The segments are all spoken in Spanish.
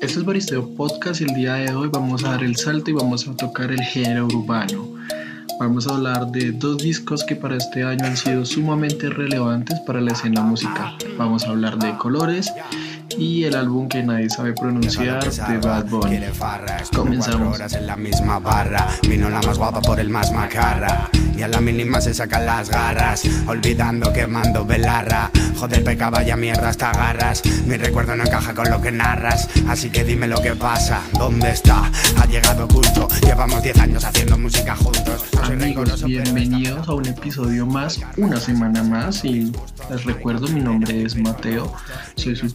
Este es Baristeo Podcast y el día de hoy vamos a dar el salto y vamos a tocar el género urbano. Vamos a hablar de dos discos que para este año han sido sumamente relevantes para la escena musical. Vamos a hablar de Colores y el álbum que nadie sabe pronunciar de Bad Bunny. Comenzamos. en la misma barra, vino la más guapa por el más macarra. Y a la mínima se sacan las garras, olvidando que mando velarra. Joder, peca, vaya mierda hasta agarras. Mi recuerdo no encaja con lo que narras, así que dime lo que pasa. ¿Dónde está? Ha llegado oculto. Llevamos 10 años haciendo música juntos. No soy Amigos, riguroso, pero esta bienvenidos a un episodio más, una semana más y les recuerdo mi nombre es Mateo, soy su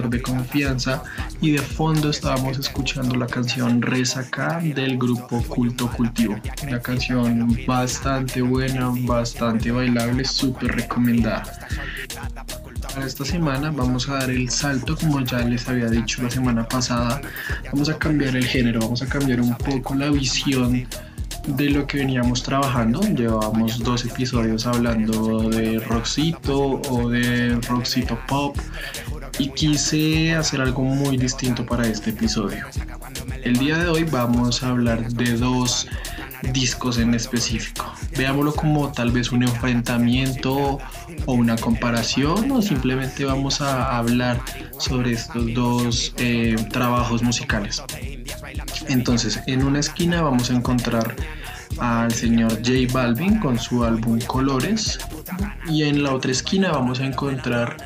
de confianza y de fondo estábamos escuchando la canción Resaca del grupo Culto Cultivo, una canción bastante buena, bastante bailable, súper recomendada. Para esta semana vamos a dar el salto, como ya les había dicho la semana pasada, vamos a cambiar el género, vamos a cambiar un poco la visión de lo que veníamos trabajando. Llevábamos dos episodios hablando de rockcito o de rockcito pop y quise hacer algo muy distinto para este episodio. El día de hoy vamos a hablar de dos discos en específico. Veámoslo como tal vez un enfrentamiento o una comparación o simplemente vamos a hablar sobre estos dos eh, trabajos musicales. Entonces, en una esquina vamos a encontrar al señor J Balvin con su álbum Colores y en la otra esquina vamos a encontrar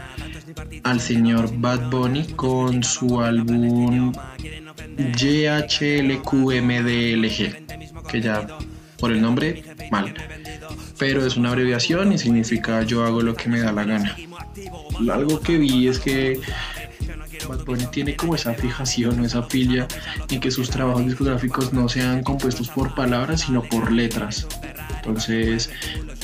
al señor Bad Bunny con su álbum GHLQMDLG, que ya por el nombre mal, pero es una abreviación y significa yo hago lo que me da la gana. Algo que vi es que Bad Bunny tiene como esa fijación o esa filia en que sus trabajos discográficos no sean compuestos por palabras sino por letras. Entonces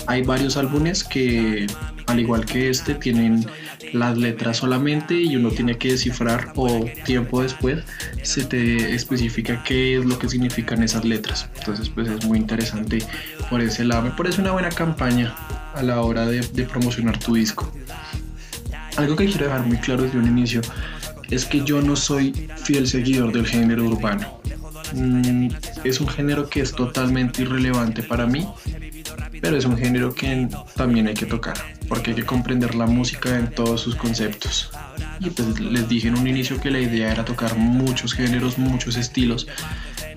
hay varios álbumes que al igual que este tienen las letras solamente y uno tiene que descifrar o tiempo después se te especifica qué es lo que significan esas letras. Entonces pues es muy interesante por ese lado. Me parece una buena campaña a la hora de, de promocionar tu disco. Algo que quiero dejar muy claro desde un inicio es que yo no soy fiel seguidor del género urbano. Mm, es un género que es totalmente irrelevante para mí, pero es un género que también hay que tocar, porque hay que comprender la música en todos sus conceptos. Y pues les dije en un inicio que la idea era tocar muchos géneros, muchos estilos,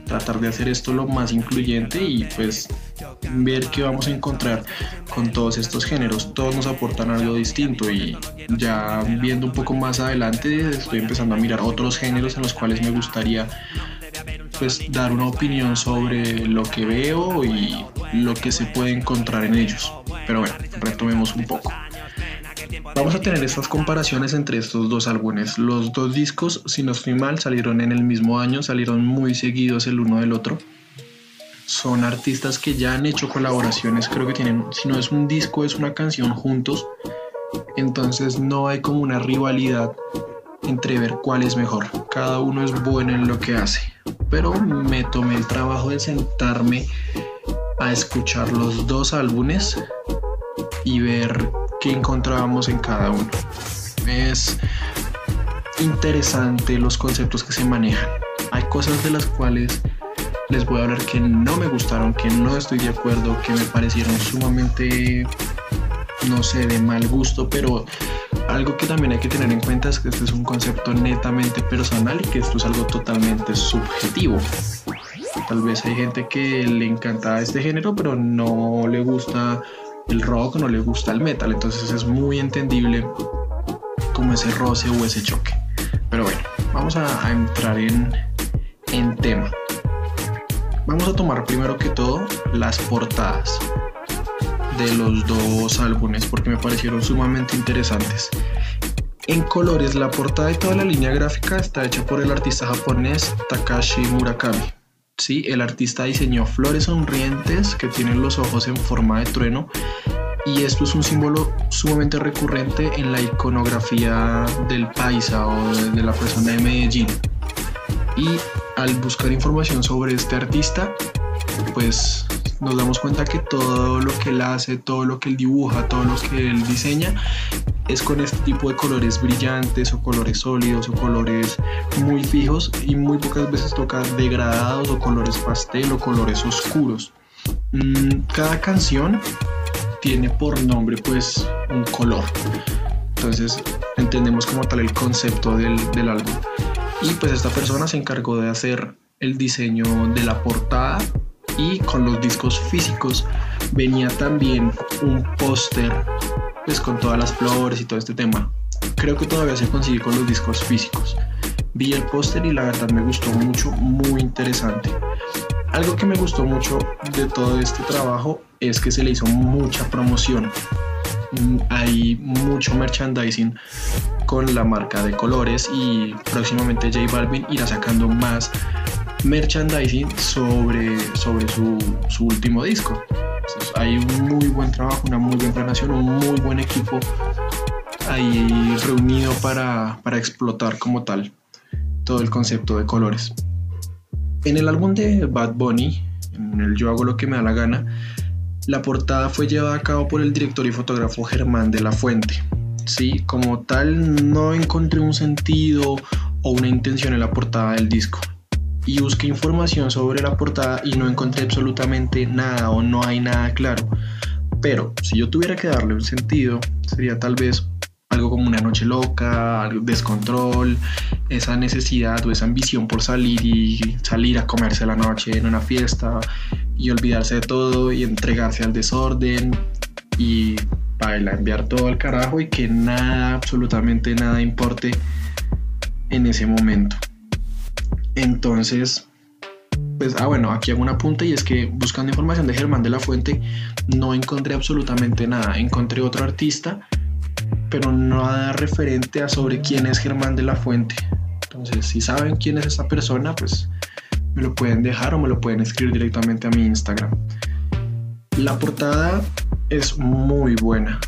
tratar de hacer esto lo más incluyente y pues ver qué vamos a encontrar con todos estos géneros. Todos nos aportan algo distinto y ya viendo un poco más adelante estoy empezando a mirar otros géneros en los cuales me gustaría pues dar una opinión sobre lo que veo y lo que se puede encontrar en ellos. Pero bueno, retomemos un poco. Vamos a tener estas comparaciones entre estos dos álbumes. Los dos discos, si no estoy mal, salieron en el mismo año, salieron muy seguidos el uno del otro. Son artistas que ya han hecho colaboraciones, creo que tienen, si no es un disco, es una canción juntos. Entonces no hay como una rivalidad entre ver cuál es mejor. Cada uno es bueno en lo que hace. Pero me tomé el trabajo de sentarme a escuchar los dos álbumes y ver qué encontrábamos en cada uno. Es interesante los conceptos que se manejan. Hay cosas de las cuales les voy a hablar que no me gustaron, que no estoy de acuerdo, que me parecieron sumamente, no sé, de mal gusto, pero algo que también hay que tener en cuenta es que este es un concepto netamente personal y que esto es algo totalmente subjetivo. Tal vez hay gente que le encanta este género, pero no le gusta el rock, no le gusta el metal. Entonces es muy entendible como ese roce o ese choque. Pero bueno, vamos a, a entrar en, en tema. Vamos a tomar primero que todo las portadas de los dos álbumes porque me parecieron sumamente interesantes. En colores, la portada y toda la línea gráfica está hecha por el artista japonés Takashi Murakami. Sí, el artista diseñó flores sonrientes que tienen los ojos en forma de trueno y esto es un símbolo sumamente recurrente en la iconografía del paisa o de la persona de Medellín. Y al buscar información sobre este artista, pues nos damos cuenta que todo lo que él hace, todo lo que él dibuja, todo lo que él diseña es con este tipo de colores brillantes o colores sólidos o colores muy fijos y muy pocas veces toca degradados o colores pastel o colores oscuros. Mm, cada canción tiene por nombre pues un color. Entonces entendemos como tal el concepto del, del álbum. Y pues esta persona se encargó de hacer el diseño de la portada y con los discos físicos venía también un póster pues con todas las flores y todo este tema. Creo que todavía se consigue con los discos físicos. Vi el póster y la verdad me gustó mucho, muy interesante. Algo que me gustó mucho de todo este trabajo es que se le hizo mucha promoción. Mm, hay mucho merchandising con la marca de colores y próximamente J Balvin irá sacando más merchandising sobre, sobre su, su último disco. hay un muy buen trabajo, una muy buena planación, un muy buen equipo ahí reunido para, para explotar como tal todo el concepto de colores. En el álbum de Bad Bunny, en el Yo hago lo que me da la gana, la portada fue llevada a cabo por el director y fotógrafo Germán de la Fuente. Sí, como tal no encontré un sentido o una intención en la portada del disco y busqué información sobre la portada y no encontré absolutamente nada o no hay nada claro. Pero si yo tuviera que darle un sentido, sería tal vez algo como una noche loca, descontrol, esa necesidad o esa ambición por salir y salir a comerse la noche en una fiesta y olvidarse de todo y entregarse al desorden y para enviar todo al carajo y que nada, absolutamente nada importe en ese momento. Entonces, pues, ah, bueno, aquí hago una punta y es que buscando información de Germán de la Fuente no encontré absolutamente nada. Encontré otro artista, pero nada referente a sobre quién es Germán de la Fuente. Entonces, si saben quién es esa persona, pues me lo pueden dejar o me lo pueden escribir directamente a mi Instagram. La portada es muy buena.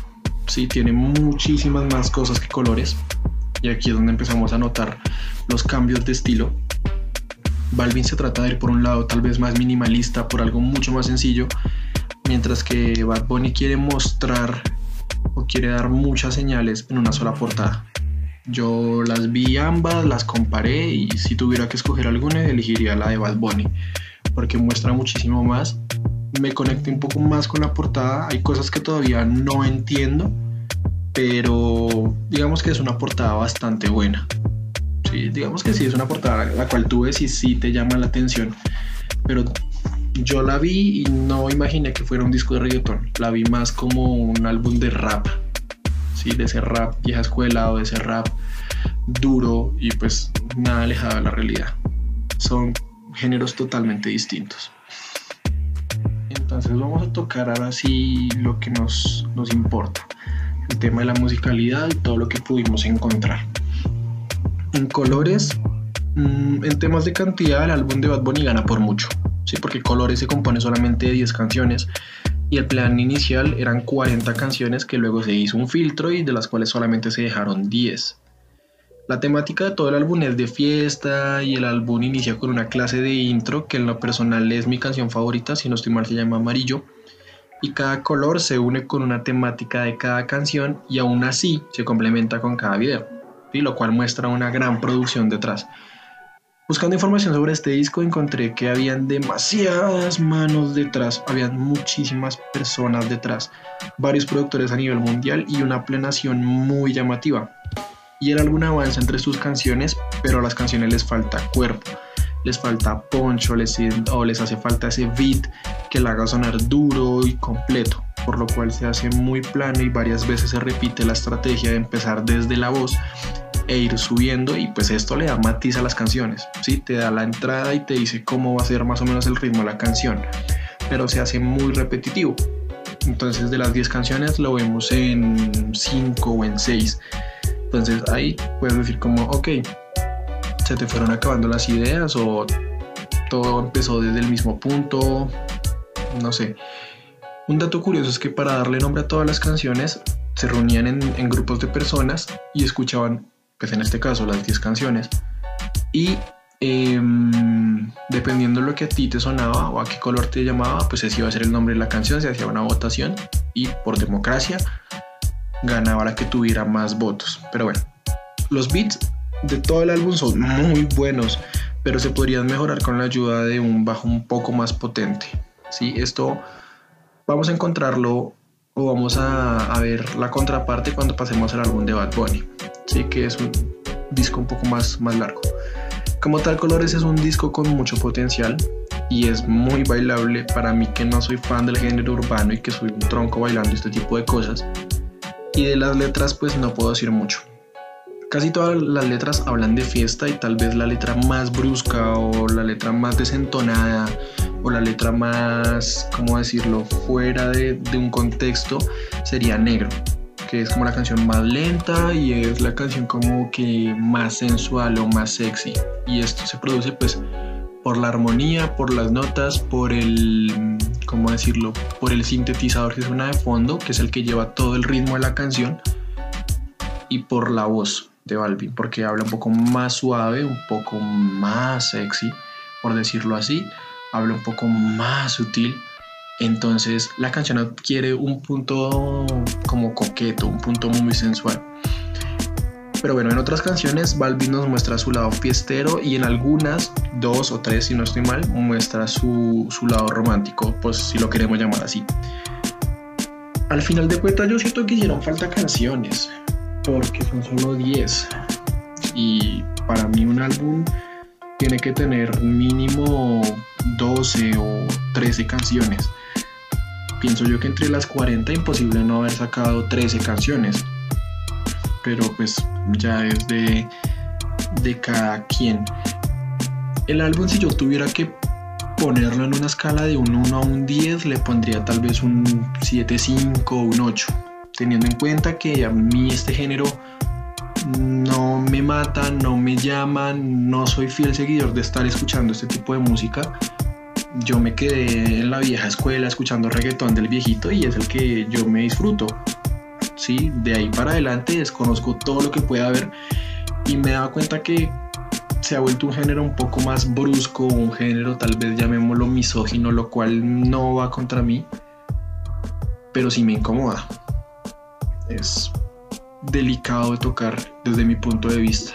Sí, tiene muchísimas más cosas que colores. Y aquí es donde empezamos a notar los cambios de estilo Balvin se trata de ir por un lado tal vez más minimalista, por algo mucho más sencillo, mientras que Bad Bunny quiere mostrar o quiere dar muchas señales en una sola portada. Yo las vi ambas, las comparé y si tuviera que escoger alguna elegiría la de Bad Bunny porque muestra muchísimo más. Me conecté un poco más con la portada, hay cosas que todavía no entiendo, pero digamos que es una portada bastante buena digamos que sí, es una portada la cual tú ves y sí te llama la atención, pero yo la vi y no imaginé que fuera un disco de reggaetón, la vi más como un álbum de rap, ¿sí? de ese rap vieja escuela o de ese rap duro y pues nada alejado de la realidad. Son géneros totalmente distintos. Entonces vamos a tocar ahora sí lo que nos, nos importa, el tema de la musicalidad y todo lo que pudimos encontrar. En colores, mm, en temas de cantidad, el álbum de Bad Bunny gana por mucho, ¿sí? porque Colores se compone solamente de 10 canciones y el plan inicial eran 40 canciones que luego se hizo un filtro y de las cuales solamente se dejaron 10. La temática de todo el álbum es de fiesta y el álbum inicia con una clase de intro que en lo personal es mi canción favorita, si no estoy mal se llama Amarillo, y cada color se une con una temática de cada canción y aún así se complementa con cada video y lo cual muestra una gran producción detrás. Buscando información sobre este disco encontré que habían demasiadas manos detrás, habían muchísimas personas detrás, varios productores a nivel mundial y una plenación muy llamativa. Y el álbum avanza entre sus canciones, pero a las canciones les falta cuerpo, les falta poncho les, o les hace falta ese beat que la haga sonar duro y completo, por lo cual se hace muy plano y varias veces se repite la estrategia de empezar desde la voz e ir subiendo y pues esto le da matiz a las canciones, ¿sí? Te da la entrada y te dice cómo va a ser más o menos el ritmo de la canción, pero se hace muy repetitivo. Entonces de las 10 canciones lo vemos en 5 o en 6. Entonces ahí puedes decir como, ok, se te fueron acabando las ideas o todo empezó desde el mismo punto, no sé. Un dato curioso es que para darle nombre a todas las canciones se reunían en, grupos de personas y escuchaban pues en este caso las 10 canciones, y Em, dependiendo de lo que a ti te sonaba o a qué color te llamaba, pues ese iba a ser el nombre de la canción, se hacía una votación y por democracia ganaba la que tuviera más votos. Pero bueno, los beats de todo el álbum son muy buenos, pero se podrían mejorar con la ayuda de un bajo un poco más potente. ¿sí? Esto vamos a encontrarlo o vamos a, ver la contraparte cuando pasemos al álbum de Bad Bunny, ¿sí? que es un disco un poco más, más largo. Como tal, Colores es un disco con mucho potencial y es muy bailable para mí que no soy fan del género urbano y que soy un tronco bailando este tipo de cosas. Y de las letras pues no puedo decir mucho. Casi todas las letras hablan de fiesta y tal vez la letra más brusca o la letra más desentonada o la letra más, ¿cómo decirlo?, fuera de, de un contexto sería negro que es como la canción más lenta y es la canción como que más sensual o más sexy. Y esto se produce pues por la armonía, por las notas, por el, ¿cómo decirlo? Por el sintetizador que suena de fondo, que es el que lleva todo el ritmo de la canción, y por la voz de Balvin, porque habla un poco más suave, un poco más sexy, por decirlo así, habla un poco más sutil entonces la canción adquiere un punto como coqueto, un punto muy sensual. Pero bueno, en otras canciones Balvin nos muestra su lado fiestero y en algunas, dos o tres si no estoy mal, muestra su, lado romántico, pues si lo queremos llamar así. Al final de cuentas yo siento que hicieron falta canciones, porque son solo 10. Y para mí un álbum tiene que tener mínimo 12 o 13 canciones pienso yo que entre las 40 imposible no haber sacado 13 canciones. Pero pues ya es de, de cada quien. El álbum si yo tuviera que ponerlo en una escala de un 1 a un 10 le pondría tal vez un 7.5 o un 8. Teniendo en cuenta que a mí este género no me mata, no me llama, no soy fiel seguidor de estar escuchando este tipo de música yo me quedé en la vieja escuela escuchando reggaetón del viejito y es el que yo me disfruto. Sí, de ahí para adelante desconozco todo lo que pueda haber y me he dado cuenta que se ha vuelto un género un poco más brusco, un género tal vez llamémoslo misógino, lo cual no va contra mí, pero sí me incomoda. Es delicado de tocar desde mi punto de vista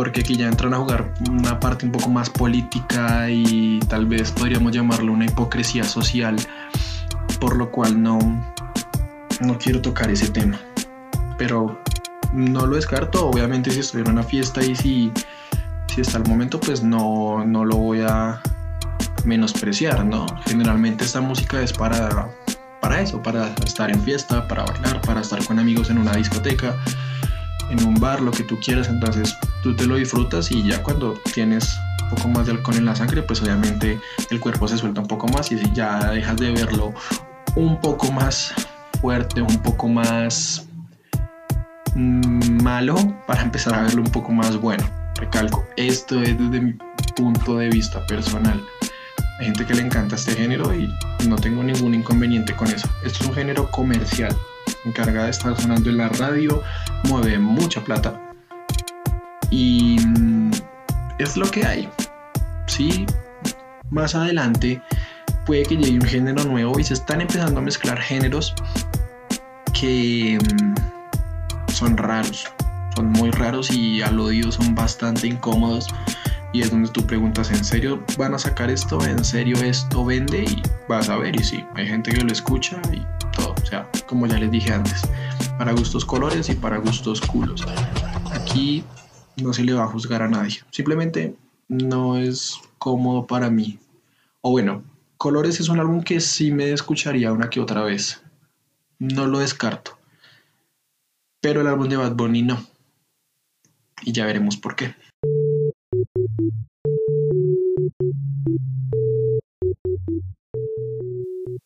porque aquí ya entran a jugar una parte un poco más política y tal vez podríamos llamarlo una hipocresía social, por lo cual no, no quiero tocar ese tema. Pero no lo descarto, obviamente si estoy una fiesta y si, si está el momento, pues no, no lo voy a menospreciar, ¿no? Generalmente esta música es para, para eso, para estar en fiesta, para bailar, para estar con amigos en una discoteca en un bar, lo que tú quieras, entonces tú te lo disfrutas y ya cuando tienes un poco más de alcohol en la sangre, pues obviamente el cuerpo se suelta un poco más y ya dejas de verlo un poco más fuerte, un poco más mm, malo para empezar a verlo un poco más bueno. Recalco, esto es desde mi punto de vista personal. Hay gente que le encanta este género y no tengo ningún inconveniente con eso. Esto es un género comercial encargada de estar sonando en la radio, mueve mucha plata. Y mm, es lo que hay. Sí, más adelante puede que llegue un género nuevo y se están empezando a mezclar géneros que mm, son raros, son muy raros y al oído son bastante incómodos. Y es donde tú preguntas, ¿en serio van a sacar esto? ¿En serio esto vende? Y vas a ver, y sí, hay gente que lo escucha y todo. O sea, como ya les dije antes, para gustos colores y para gustos culos. Aquí no se le va a juzgar a nadie. Simplemente no es cómodo para mí. O bueno, Colores es un álbum que sí me escucharía una que otra vez. No lo descarto. Pero el álbum de Bad Bunny no. Y ya veremos por qué.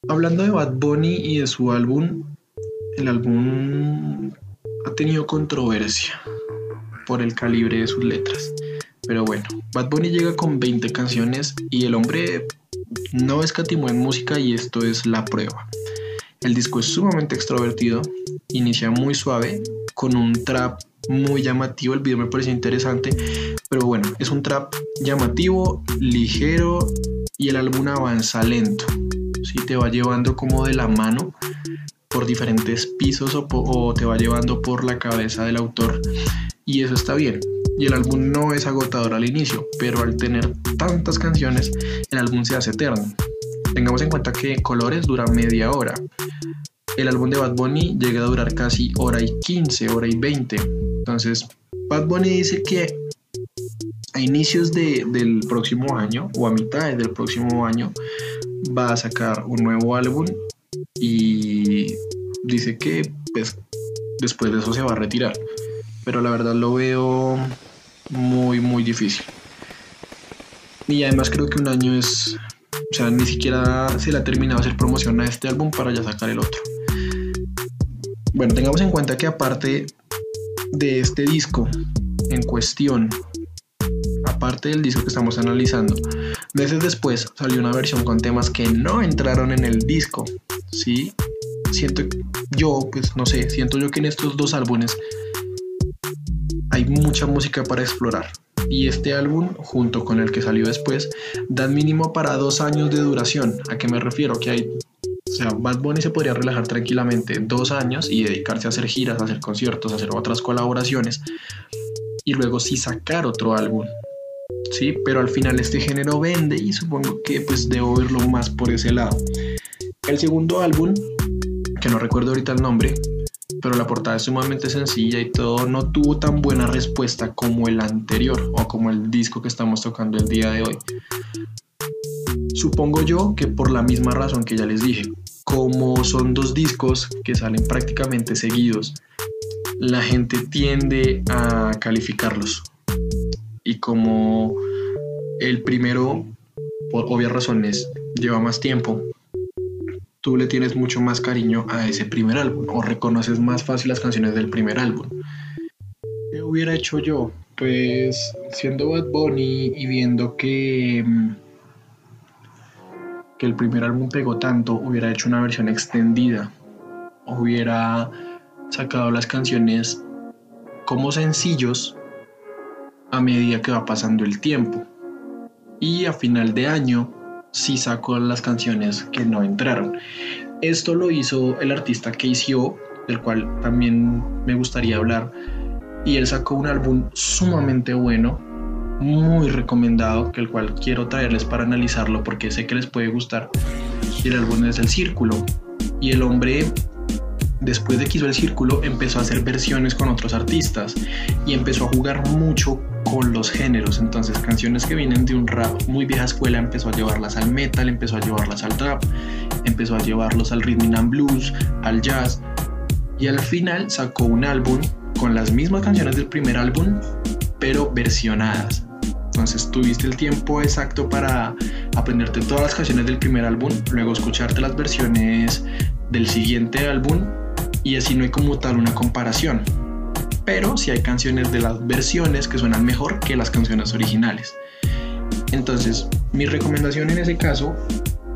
Hablando de Bad Bunny y de su álbum, el álbum ha tenido controversia por el calibre de sus letras. Pero bueno, Bad Bunny llega con 20 canciones y el hombre no escatimó en música y esto es la prueba. El disco es sumamente extrovertido, inicia muy suave con un trap muy llamativo. El video me pareció interesante, pero bueno, es un trap llamativo, ligero y el álbum avanza lento. ¿sí? Te va llevando como de la mano por diferentes pisos o te va llevando por la cabeza del autor y eso está bien. Y el álbum no es agotador al inicio, pero al tener tantas canciones, el álbum se hace eterno. Tengamos en cuenta que Colores dura media hora. El álbum de Bad Bunny llega a durar casi hora y 15, hora y 20. Entonces, Bad Bunny dice que a inicios del próximo año o a mitad del próximo año va a sacar un nuevo álbum y dice que pues, después de eso se va a retirar. Pero la verdad lo veo muy, muy difícil. Y además creo que un año es o sea, ni siquiera se le ha terminado de hacer promoción a este álbum para ya sacar el otro. Bueno, tengamos en cuenta que aparte de este disco en cuestión, aparte del disco que estamos analizando, meses después salió una versión con temas que no entraron en el disco. Sí, siento yo, pues no sé, siento yo que en estos dos álbumes hay mucha música para explorar y este álbum, junto con el que salió después, dan mínimo para dos años de duración. ¿A qué me refiero? Que hay, o sea, Bad Bunny se podría relajar tranquilamente dos años y dedicarse a hacer giras, a hacer conciertos, a hacer otras colaboraciones y luego sí sacar otro álbum. Sí, pero al final este género vende y supongo que pues debo verlo más por ese lado. El segundo álbum, que no recuerdo ahorita el nombre, pero la portada es sumamente sencilla y todo no tuvo tan buena respuesta como el anterior o como el disco que estamos tocando el día de hoy. Supongo yo que por la misma razón que ya les dije, como son dos discos que salen prácticamente seguidos, la gente tiende a calificarlos. Y como el primero, por obvias razones, lleva más tiempo, tú le tienes mucho más cariño a ese primer álbum o reconoces más fácil las canciones del primer álbum. ¿Qué hubiera hecho yo? Pues siendo Bad Bunny y viendo que, mm, que el primer álbum pegó tanto, hubiera hecho una versión extendida. Hubiera sacado las canciones como sencillos a medida que va pasando el tiempo. Y a final de año sí sacó las canciones que no entraron. Esto lo hizo el artista KCO, del cual también me gustaría hablar. Y él sacó un álbum sumamente bueno, muy recomendado, que el cual quiero traerles para analizarlo porque sé que les puede gustar. Y el álbum es El Círculo. Y el hombre después de que hizo el círculo, empezó a hacer versiones con otros artistas y empezó a jugar mucho con los géneros. Entonces, canciones que vienen de un rap muy vieja escuela, empezó a llevarlas al metal, empezó a llevarlas al trap, empezó a llevarlos al rhythm and blues, al jazz. Y al final sacó un álbum con las mismas canciones del primer álbum, pero versionadas. Entonces tuviste el tiempo exacto para aprenderte todas las canciones del primer álbum, luego escucharte las versiones del siguiente álbum y así no hay como tal una comparación. Pero sí hay canciones de las versiones que suenan mejor que las canciones originales. Entonces, mi recomendación en ese caso,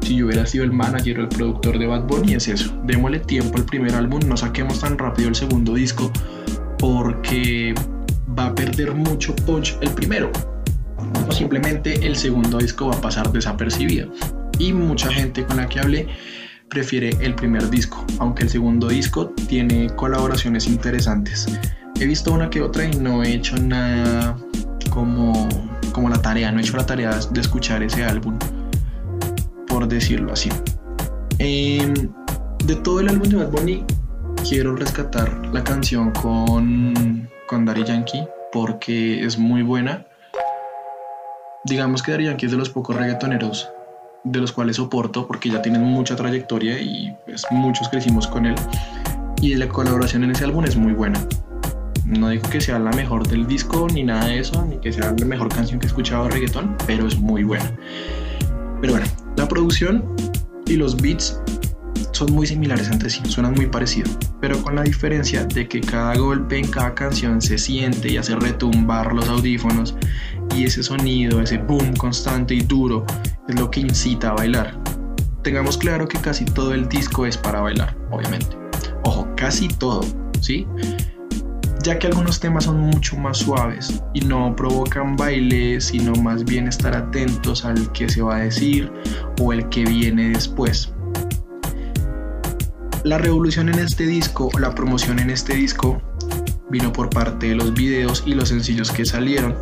si yo hubiera sido el manager o el productor de Bad Bunny, es eso. Démosle tiempo al primer álbum, no saquemos tan rápido el segundo disco, porque va a perder mucho punch el primero. O simplemente el segundo disco va a pasar desapercibido. Y mucha gente con la que hablé prefiere el primer disco, aunque el segundo disco tiene colaboraciones interesantes. He visto una que otra y no he hecho nada como, como la tarea, no he hecho la tarea de escuchar ese álbum, por decirlo así. Em, de todo el álbum de Bad Bunny, quiero rescatar la canción con, con Yankee porque es muy buena. Digamos que Daddy Yankee es de los pocos reggaetoneros de los cuales soporto porque ya tienen mucha trayectoria y pues, muchos crecimos con él. Y la colaboración en ese álbum es muy buena. No digo que sea la mejor del disco ni nada de eso, ni que sea la mejor canción que he escuchado de reggaetón, pero es muy buena. Pero bueno, la producción y los beats son muy similares entre sí, suenan muy parecidos, pero con la diferencia de que cada golpe en cada canción se siente y hace retumbar los audífonos y ese sonido, ese boom constante y duro es lo que incita a bailar. Tengamos claro que casi todo el disco es para bailar, obviamente. Ojo, casi todo, ¿sí? ya que algunos temas son mucho más suaves y no provocan baile, sino más bien estar atentos al que se va a decir o el que viene después. La revolución en este disco, la promoción en este disco, vino por parte de los videos y los sencillos que salieron,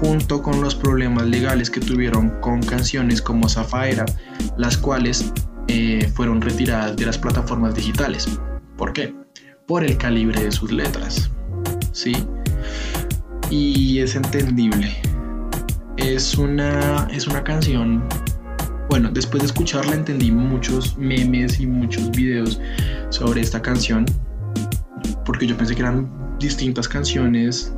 junto con los problemas legales que tuvieron con canciones como Zafaera, las cuales eh, fueron retiradas de las plataformas digitales. ¿Por qué? Por el calibre de sus letras. ¿Sí? Y es entendible. Es una, es una canción bueno, después de escucharla entendí muchos memes y muchos videos sobre esta canción, porque yo pensé que eran distintas canciones,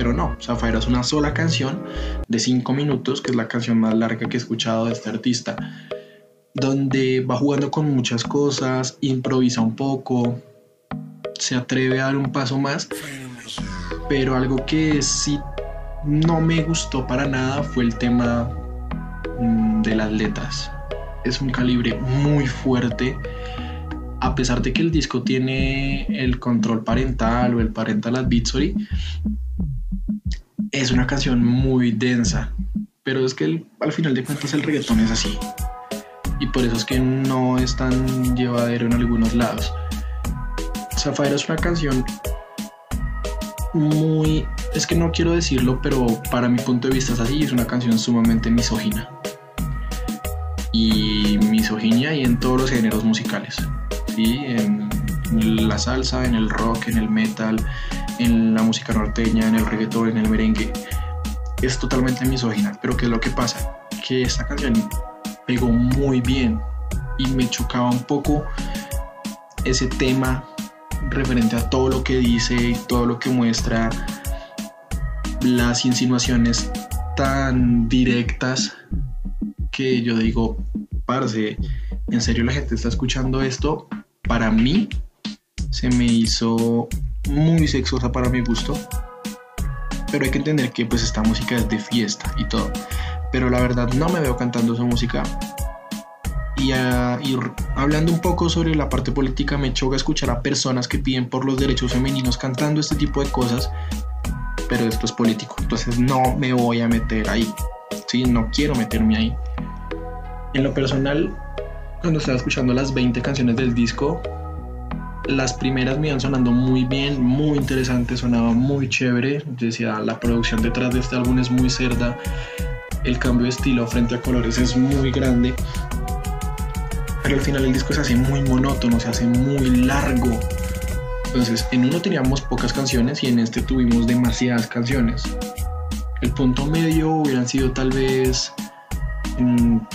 pero no, Zafaira es una sola canción de 5 minutos, que es la canción más larga que he escuchado de este artista, donde va jugando con muchas cosas, improvisa un poco, se atreve a dar un paso más, pero algo que sí no me gustó para nada fue el tema Mm, de las letras. Es un calibre muy fuerte. A pesar de que el disco tiene el control parental o el parental advisory, es una canción muy densa. Pero es que al final de cuentas el reggaetón es así. Y por eso es que no es tan llevadero en algunos lados. Zafaira es una canción muy... Es que no quiero decirlo, pero para mi punto de vista es así. Es una canción sumamente misógina y misoginia y en todos los géneros musicales. ¿sí? En la salsa, en el rock, en el metal, en la música norteña, en el reggaetón, en el merengue. Es totalmente misógina. Pero ¿qué es lo que pasa? Que esta canción pegó muy bien y me chocaba un poco ese tema referente a todo lo que dice y todo lo que muestra las insinuaciones tan directas que yo digo, parce, en serio la gente está escuchando esto, para mí se me hizo muy sexosa para mi gusto. Pero hay que entender que pues esta música es de fiesta y todo. Pero la verdad no me veo cantando esa música. Y, y, hablando un poco sobre la parte política, me choca escuchar a personas que piden por los derechos femeninos cantando este tipo de cosas, pero esto es político, entonces no me voy a meter ahí. Sí, no quiero meterme ahí. En lo personal, cuando estaba escuchando las 20 canciones del disco, las primeras me iban sonando muy bien, muy interesante, sonaba muy chévere. Decía, la producción detrás de este álbum es muy cerda, el cambio de estilo frente a colores es muy grande. Pero al final el disco se hace muy monótono, se hace muy largo. Entonces, en uno teníamos pocas canciones y en este tuvimos demasiadas canciones. El punto medio hubieran sido tal vez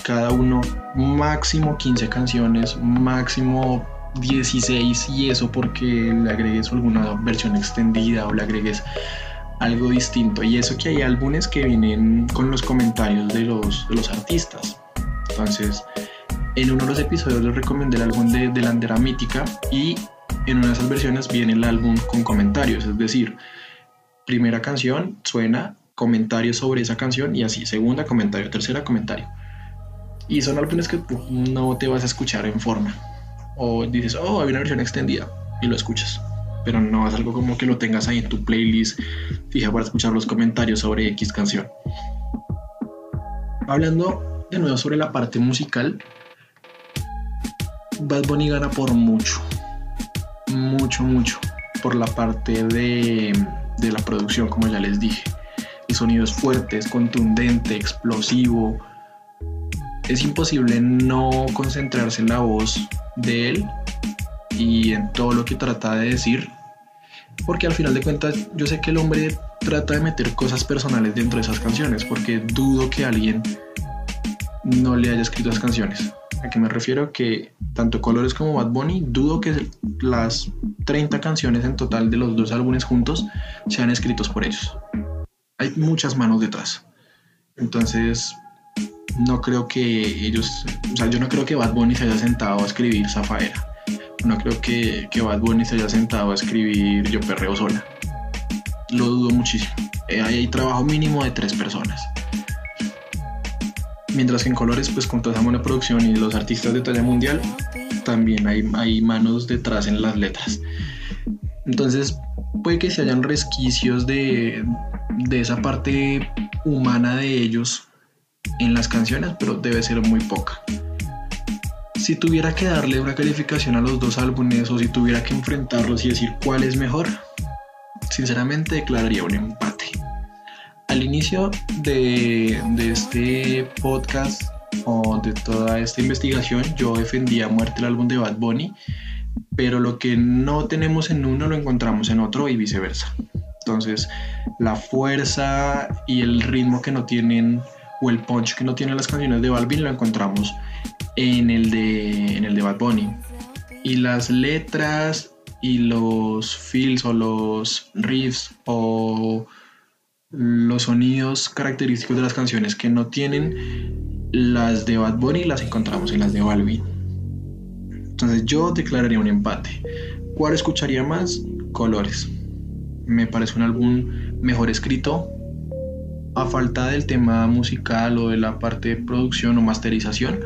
cada uno máximo 15 canciones, máximo 16 y eso porque le agregues alguna versión extendida o le agregues algo distinto. Y eso que hay álbumes que vienen con los comentarios de los, de los artistas. Entonces, en uno de los episodios les recomendé el álbum de, de Landera Mítica y en una de esas versiones viene el álbum con comentarios, es decir, primera canción suena comentarios sobre esa canción y así, segunda comentario, tercera comentario. Y son álbumes que no te vas a escuchar en forma. O dices, oh, hay una versión extendida y lo escuchas. Pero no es algo como que lo tengas ahí en tu playlist fija para escuchar los comentarios sobre X canción. Hablando de nuevo sobre la parte musical, Bad Bunny gana por mucho. Mucho, mucho. Por la parte de, de la producción, como ya les dije el sonido es fuerte, es contundente, explosivo. Es imposible no concentrarse en la voz de él y en todo lo que trata de decir, porque al final de cuentas yo sé que el hombre trata de meter cosas personales dentro de esas canciones, porque dudo que alguien no le haya escrito las canciones. ¿A qué me refiero? Que tanto Colores como Bad Bunny, dudo que las 30 canciones en total de los dos álbumes juntos sean escritos por ellos hay muchas manos detrás. Entonces, no creo que ellos, o sea, yo no creo que Bad Bunny se haya sentado a escribir Zafaera. No creo que, que Bad Bunny se haya sentado a escribir Yo Perreo Sola. Lo dudo muchísimo. Eh, hay trabajo mínimo de tres personas. Mientras que en Colores, pues con toda esa producción y los artistas de talla mundial, también hay, hay manos detrás en las letras. Entonces, puede que se hayan resquicios de, de esa parte humana de ellos en las canciones, pero debe ser muy poca. Si tuviera que darle una calificación a los dos álbumes o si tuviera que enfrentarlos y decir cuál es mejor, sinceramente declararía un empate. Al inicio de, de este podcast o de toda esta investigación, yo defendía a muerte el álbum de Bad Bunny, pero lo que no tenemos en uno lo encontramos en otro y viceversa. Entonces, la fuerza y el ritmo que no tienen o el punch que no tienen las canciones de Balvin lo encontramos en el de, en el de Bad Bunny. Y las letras y los feels o los riffs o los sonidos característicos de las canciones que no tienen las de Bad Bunny las encontramos en las de Balvin. Entonces yo declararía un empate. ¿Cuál escucharía más? Colores. Me parece un álbum mejor escrito. A falta del tema musical o de la parte de producción o masterización,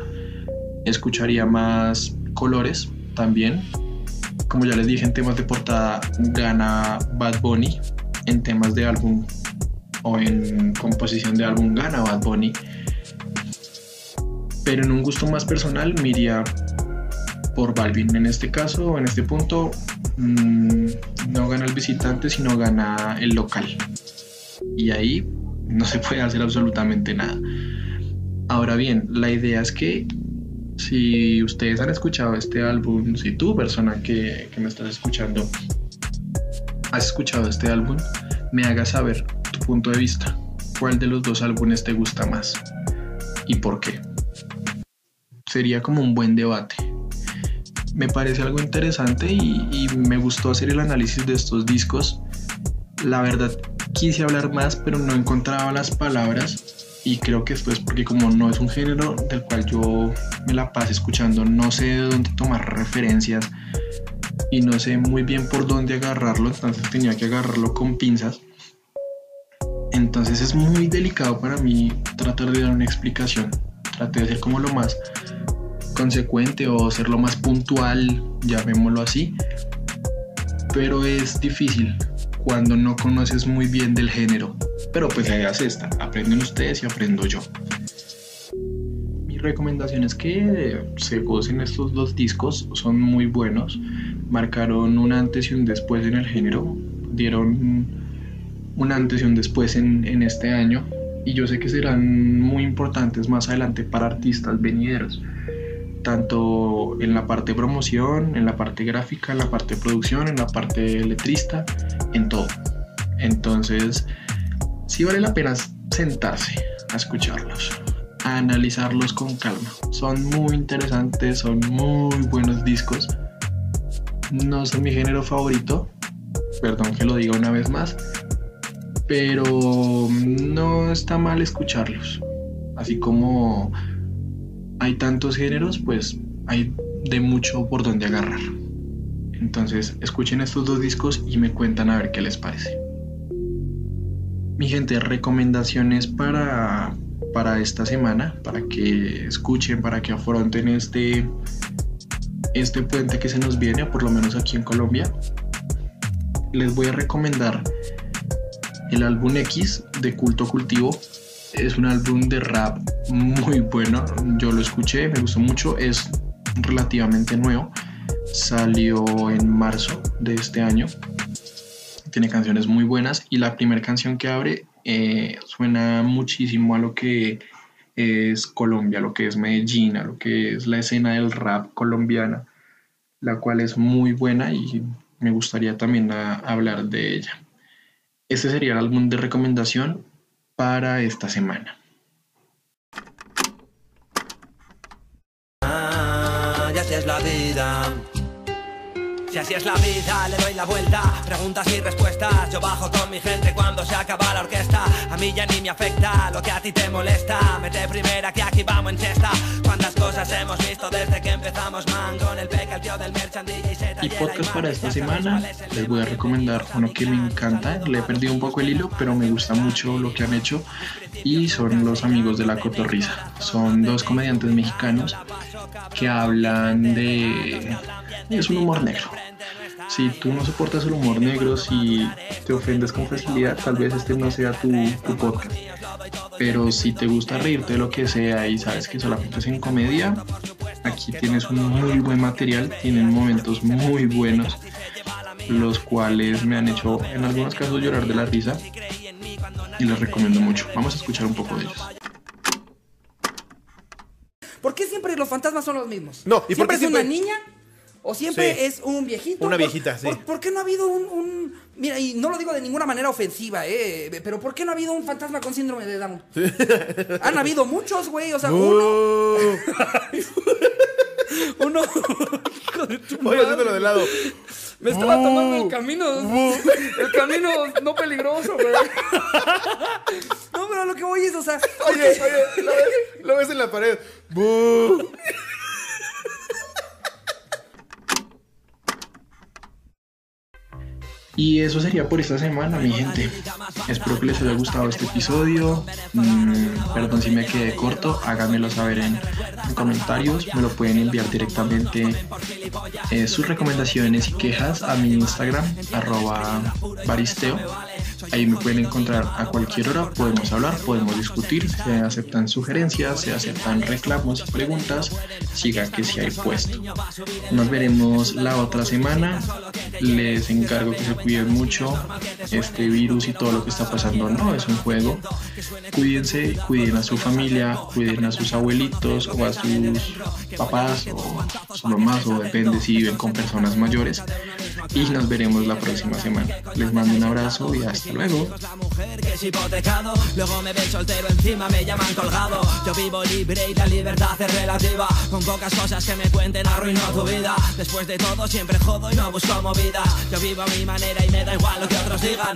escucharía más colores también. Como ya les dije, en temas de portada gana Bad Bunny. En temas de álbum o en composición de álbum gana Bad Bunny. Pero en un gusto más personal me iría por Balvin. En este caso, en este punto, mmm, no gana el visitante, sino gana el local. Y ahí no se puede hacer absolutamente nada. Ahora bien, la idea es que si ustedes han escuchado este álbum, si tú, persona que, que me estás escuchando, has escuchado este álbum, me hagas saber tu punto de vista. ¿Cuál de los dos álbumes te gusta más? ¿Y por qué? Sería como un buen debate me parece algo interesante y, me gustó hacer el análisis de estos discos. La verdad quise hablar más, pero no encontraba las palabras y creo que esto es porque como no es un género del cual yo me la pasé escuchando, no sé de dónde tomar referencias y no sé muy bien por dónde agarrarlo, entonces tenía que agarrarlo con pinzas. Entonces es muy delicado para mí tratar de dar una explicación. Traté de ser como lo más consecuente o ser lo más puntual, llamémoslo así. Pero es difícil cuando no conoces muy bien del género. Pero pues ahí hace esta, aprenden ustedes y aprendo yo. Mi recomendación es que se gocen estos dos discos, son muy buenos, marcaron un antes y un después en el género, dieron un antes y un después en, en este año. Y yo sé que serán muy importantes más adelante para artistas venideros tanto en la parte de promoción, en la parte gráfica, en la parte de producción, en la parte letrista, en todo. Entonces, sí vale la pena sentarse a escucharlos, a analizarlos con calma. Son muy interesantes, son muy buenos discos. No son mi género favorito, perdón que lo diga una vez más, pero no está mal escucharlos. Así como hay tantos géneros, pues hay de mucho por donde agarrar. Entonces, escuchen estos dos discos y me cuentan a ver qué les parece. Mi gente, recomendaciones para, para esta semana, para que escuchen, para que afronten este, este puente que se nos viene, por lo menos aquí en Colombia. Les voy a recomendar el álbum X de Culto Cultivo es un álbum de rap muy bueno. Yo lo escuché, me gustó mucho. Es relativamente nuevo. Salió en marzo de este año. Tiene canciones muy buenas y la primera canción que abre eh, suena muchísimo a lo que es Colombia, lo que es Medellín, a lo que es la escena del rap colombiana, la cual es muy buena y me gustaría también hablar de ella. Este sería el álbum de recomendación para esta semana. Ah, es la vida. Si así es la vida, le doy la vuelta. Preguntas y respuestas. Yo bajo con mi gente cuando se acaba la orquesta. A mí ya ni me afecta lo que a ti te molesta. Mete primera que aquí vamos en cesta. Cuántas cosas hemos visto desde que empezamos, man. Con el peca, el tío del merchandising y podcast para esta semana les voy a recomendar uno que me encanta. Le he perdido un poco el hilo, pero me gusta mucho lo que han hecho. Y son los amigos de la cotorriza. Son dos comediantes mexicanos que hablan de... Es un humor negro Si tú no soportas el humor negro, si te ofendes con facilidad, tal vez este no sea tu, tu podcast. Pero si te gusta reírte de lo que sea y sabes que solamente es en comedia, aquí tienes un muy buen material, tienen momentos muy buenos, los cuales me han hecho en algunos casos llorar de la risa y les recomiendo mucho. Vamos a escuchar un poco de ellos. ¿Por qué siempre los fantasmas son los mismos? No, ¿y por ¿Siempre qué es una siempre- niña? ¿O siempre Sí. es un viejito? Una ¿Por- viejita, sí. ¿por, por qué no ha habido un, un- Mira, y no lo digo de ninguna manera ofensiva, ¿eh? Pero ¿por qué no ha habido un fantasma con síndrome de Down? Han habido muchos, güey. O sea, uno... Uno hijo de tu Voy haciéndolo de lado. Me estaba tomando el camino. El camino no peligroso, güey. No, pero lo que voy es, o sea. Oye, oye, lo ves, lo ves en la pared. Y eso sería por esta semana, mi gente. Espero que les haya gustado este episodio. Mm, perdón si me quedé corto, háganmelo saber en, en comentarios. Me lo pueden enviar directamente eh, sus recomendaciones y quejas a mi Instagram, arroba baristeo. Ahí me pueden encontrar a cualquier hora, podemos hablar, podemos discutir, se aceptan sugerencias, se aceptan reclamos preguntas, siga que si hay puesto. Nos veremos la otra semana, les encargo que se cuiden mucho, este virus y todo lo que está pasando no es un juego, cuídense, cuiden a su familia, cuiden a sus abuelitos o a sus papás o sus mamás o depende si viven con personas mayores y nos veremos la próxima semana. Les mando un abrazo y hasta luego. La mujer que es hipotecado, luego me ven soltero encima, me llaman colgado. Yo vivo libre y la libertad es relativa. Con pocas cosas que me cuenten arruino tu vida. Después de todo siempre jodo y no busco movida. Yo vivo a mi manera y me da igual lo que otros digan.